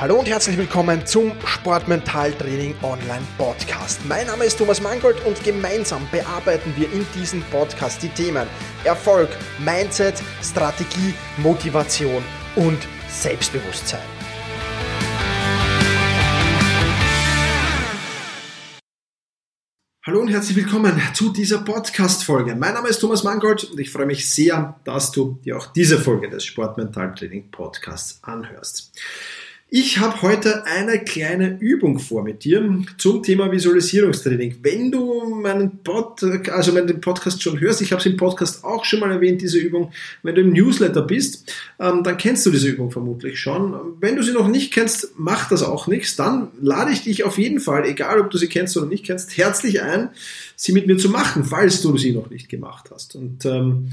Hallo und herzlich willkommen zum Sportmentaltraining Online Podcast. Mein Name ist Thomas Mangold und gemeinsam bearbeiten wir in diesem Podcast die Themen Erfolg, Mindset, Strategie, Motivation und Selbstbewusstsein. Hallo und herzlich willkommen zu dieser Podcast-Folge. Mein Name ist Thomas Mangold und ich freue mich sehr, dass du dir auch diese Folge des Sportmentaltraining Podcasts anhörst. Ich habe heute eine kleine Übung vor mit dir zum Thema Visualisierungstraining. Wenn du meinen Pod, also meinen Podcast schon hörst, ich habe es im Podcast auch schon mal erwähnt, diese Übung. Wenn du im Newsletter bist, ähm, dann kennst du diese Übung vermutlich schon. Wenn du sie noch nicht kennst, macht das auch nichts. Dann lade ich dich auf jeden Fall, egal ob du sie kennst oder nicht kennst, herzlich ein, sie mit mir zu machen, falls du sie noch nicht gemacht hast. Und ähm,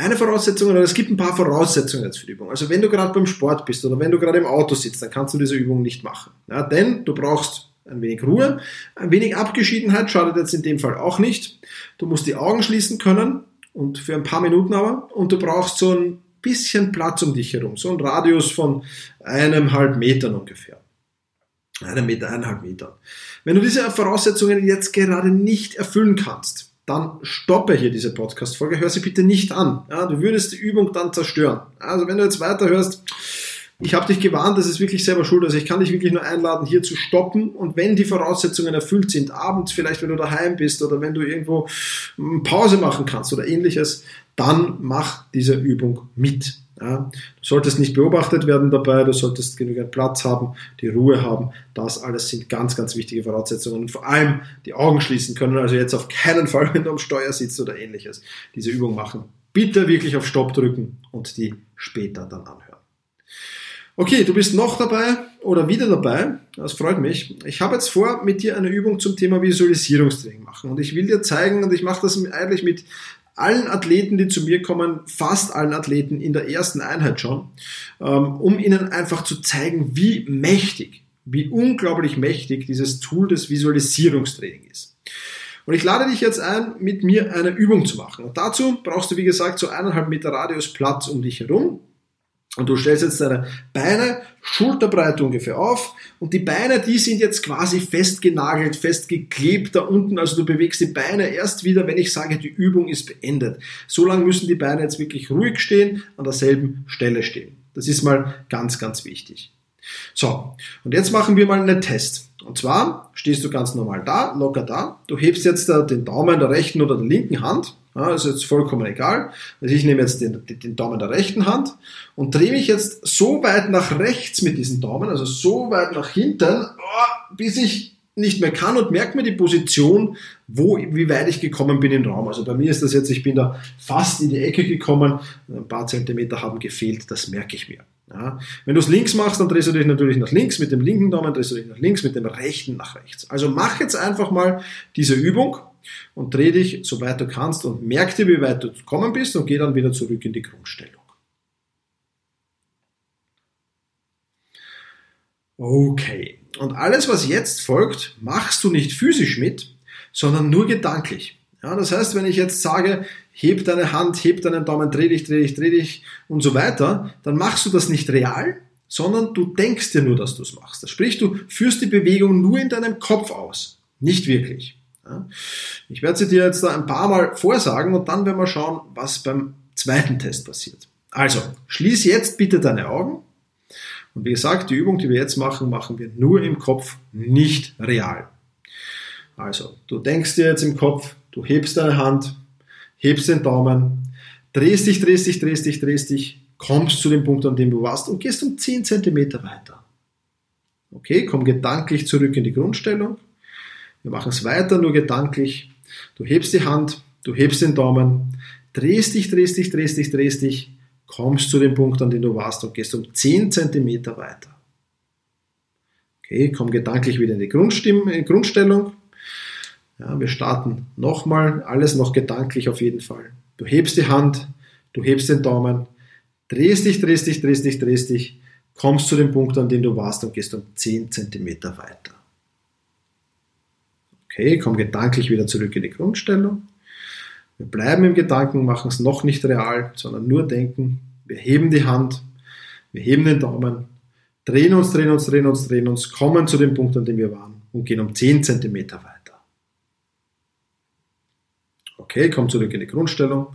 eine Voraussetzung, oder es gibt ein paar Voraussetzungen jetzt für die Übung. Also wenn du gerade beim Sport bist oder wenn du gerade im Auto sitzt, dann kannst du diese Übung nicht machen. Ja, denn du brauchst ein wenig Ruhe, ein wenig Abgeschiedenheit schadet jetzt in dem Fall auch nicht. Du musst die Augen schließen können und für ein paar Minuten aber und du brauchst so ein bisschen Platz um dich herum, so ein Radius von eineinhalb Metern ungefähr. Einem Meter, eineinhalb Metern. Wenn du diese Voraussetzungen jetzt gerade nicht erfüllen kannst, dann stoppe hier diese Podcast-Folge, hör sie bitte nicht an. Ja, du würdest die Übung dann zerstören. Also wenn du jetzt weiterhörst, ich habe dich gewarnt, das ist wirklich selber schuld. Also ich kann dich wirklich nur einladen, hier zu stoppen. Und wenn die Voraussetzungen erfüllt sind, abends vielleicht, wenn du daheim bist oder wenn du irgendwo hm, Pause machen kannst oder ähnliches, dann mach diese Übung mit. Ja, du solltest nicht beobachtet werden dabei, du solltest genügend Platz haben, die Ruhe haben. Das alles sind ganz, ganz wichtige Voraussetzungen. Und vor allem die Augen schließen können. Also jetzt auf keinen Fall, wenn du am Steuer sitzt oder ähnliches, diese Übung machen. Bitte wirklich auf Stopp drücken und die später dann anhören. Okay, du bist noch dabei oder wieder dabei. Das freut mich. Ich habe jetzt vor, mit dir eine Übung zum Thema Visualisierungstraining machen. Und ich will dir zeigen, und ich mache das eigentlich mit allen Athleten, die zu mir kommen, fast allen Athleten in der ersten Einheit schon, ähm, um ihnen einfach zu zeigen, wie mächtig, wie unglaublich mächtig dieses Tool des Visualisierungstraining ist. Und ich lade dich jetzt ein, mit mir eine Übung zu machen. Und dazu brauchst du, wie gesagt, so eineinhalb Meter Radius Platz um dich herum. Und du stellst jetzt deine Beine schulterbreit ungefähr auf und die Beine, die sind jetzt quasi festgenagelt, festgeklebt da unten. Also du bewegst die Beine erst wieder, wenn ich sage, die Übung ist beendet. So lange müssen die Beine jetzt wirklich ruhig stehen, an derselben Stelle stehen. Das ist mal ganz, ganz wichtig. So, und jetzt machen wir mal einen Test. Und zwar stehst du ganz normal da, locker da. Du hebst jetzt den Daumen der rechten oder der linken Hand ja, ist jetzt vollkommen egal. Also ich nehme jetzt den, den Daumen der rechten Hand und drehe mich jetzt so weit nach rechts mit diesem Daumen, also so weit nach hinten, oh, bis ich nicht mehr kann und merke mir die Position, wo, wie weit ich gekommen bin im Raum. Also bei mir ist das jetzt, ich bin da fast in die Ecke gekommen, ein paar Zentimeter haben gefehlt, das merke ich mir. Ja. Wenn du es links machst, dann drehst du dich natürlich nach links mit dem linken Daumen, drehst du dich nach links mit dem rechten nach rechts. Also mach jetzt einfach mal diese Übung und dreh dich, soweit du kannst und merk dir, wie weit du gekommen bist und geh dann wieder zurück in die Grundstellung. Okay. Und alles, was jetzt folgt, machst du nicht physisch mit, sondern nur gedanklich. Ja, das heißt, wenn ich jetzt sage, heb deine Hand, heb deinen Daumen, dreh dich, dreh dich, dreh dich und so weiter, dann machst du das nicht real, sondern du denkst dir nur, dass du es machst. Sprich, du führst die Bewegung nur in deinem Kopf aus, nicht wirklich. Ich werde sie dir jetzt da ein paar Mal vorsagen und dann werden wir schauen, was beim zweiten Test passiert. Also, schließ jetzt bitte deine Augen. Und wie gesagt, die Übung, die wir jetzt machen, machen wir nur im Kopf, nicht real. Also, du denkst dir jetzt im Kopf, du hebst deine Hand, hebst den Daumen, drehst dich, drehst dich, drehst dich, drehst dich, kommst zu dem Punkt, an dem du warst und gehst um 10 cm weiter. Okay, komm gedanklich zurück in die Grundstellung wir machen es weiter, nur gedanklich. Du hebst die Hand, du hebst den Daumen, drehst dich, drehst dich, drehst dich, drehst dich, kommst zu dem Punkt, an dem du warst und gehst um 10 cm weiter. Okay, komm gedanklich wieder in die Grundstellung. Ja, wir starten nochmal, alles noch gedanklich auf jeden Fall. Du hebst die Hand, du hebst den Daumen, drehst dich, drehst dich, drehst dich, drehst dich, kommst zu dem Punkt, an dem du warst und gehst um 10 cm weiter. Okay, komm gedanklich wieder zurück in die Grundstellung. Wir bleiben im Gedanken, machen es noch nicht real, sondern nur denken. Wir heben die Hand, wir heben den Daumen, drehen uns, drehen uns, drehen uns, drehen uns, kommen zu dem Punkt, an dem wir waren und gehen um 10 cm weiter. Okay, komm zurück in die Grundstellung.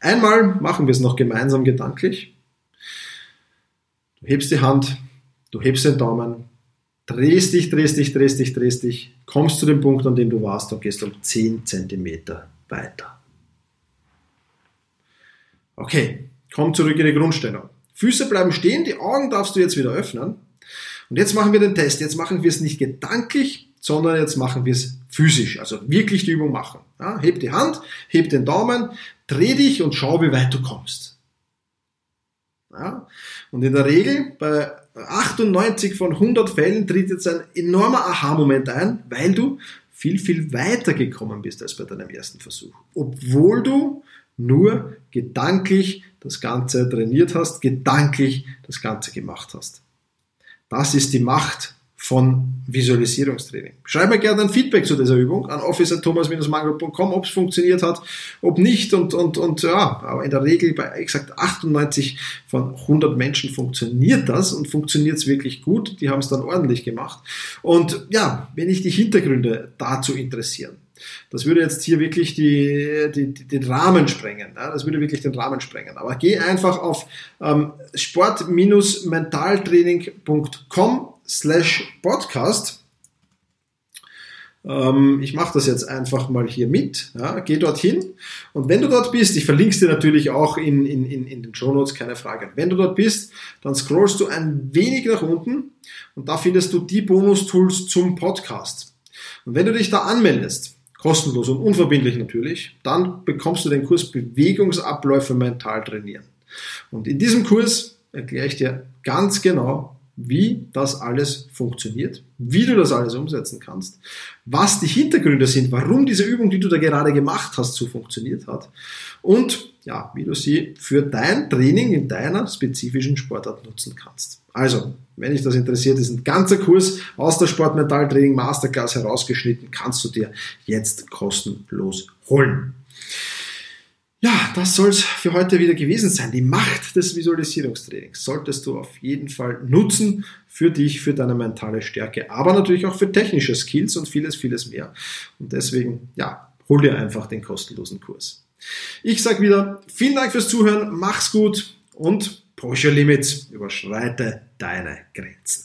Einmal machen wir es noch gemeinsam gedanklich. Du hebst die Hand, du hebst den Daumen, drehst dich, drehst dich, drehst dich, drehst dich, kommst zu dem Punkt, an dem du warst und gehst um 10 cm weiter. Okay, komm zurück in die Grundstellung. Füße bleiben stehen, die Augen darfst du jetzt wieder öffnen. Und jetzt machen wir den Test. Jetzt machen wir es nicht gedanklich, sondern jetzt machen wir es physisch. Also wirklich die Übung machen. Ja, heb die Hand, heb den Daumen, dreh dich und schau, wie weit du kommst. Ja, und in der Regel bei 98 von 100 Fällen tritt jetzt ein enormer Aha-Moment ein, weil du viel, viel weiter gekommen bist als bei deinem ersten Versuch. Obwohl du nur gedanklich das Ganze trainiert hast, gedanklich das Ganze gemacht hast. Das ist die Macht von Visualisierungstraining. Schreib mir gerne ein Feedback zu dieser Übung an office.thomas-mangel.com, ob es funktioniert hat, ob nicht und, und, und ja, aber in der Regel bei exakt 98 von 100 Menschen funktioniert das und funktioniert es wirklich gut. Die haben es dann ordentlich gemacht. Und ja, wenn ich die Hintergründe dazu interessieren, das würde jetzt hier wirklich die, die, die, den Rahmen sprengen. Ja? Das würde wirklich den Rahmen sprengen. Aber geh einfach auf ähm, sport-mentaltraining.com slash podcast. Ähm, ich mache das jetzt einfach mal hier mit. Ja? Geh dorthin. Und wenn du dort bist, ich verlinke es dir natürlich auch in, in, in, in den Show Notes, keine Frage. Wenn du dort bist, dann scrollst du ein wenig nach unten und da findest du die Bonus-Tools zum Podcast. Und wenn du dich da anmeldest, kostenlos und unverbindlich natürlich, dann bekommst du den Kurs Bewegungsabläufe mental trainieren. Und in diesem Kurs erkläre ich dir ganz genau, wie das alles funktioniert, wie du das alles umsetzen kannst, was die Hintergründe sind, warum diese Übung, die du da gerade gemacht hast, so funktioniert hat und ja, wie du sie für dein Training in deiner spezifischen Sportart nutzen kannst. Also, wenn dich das interessiert, ist ein ganzer Kurs aus der Sportmentaltraining Masterclass herausgeschnitten, kannst du dir jetzt kostenlos holen. Ja, das soll es für heute wieder gewesen sein. Die Macht des Visualisierungstrainings solltest du auf jeden Fall nutzen für dich, für deine mentale Stärke, aber natürlich auch für technische Skills und vieles, vieles mehr. Und deswegen, ja, hol dir einfach den kostenlosen Kurs. Ich sage wieder, vielen Dank fürs Zuhören, mach's gut und Push your limits, überschreite deine Grenzen.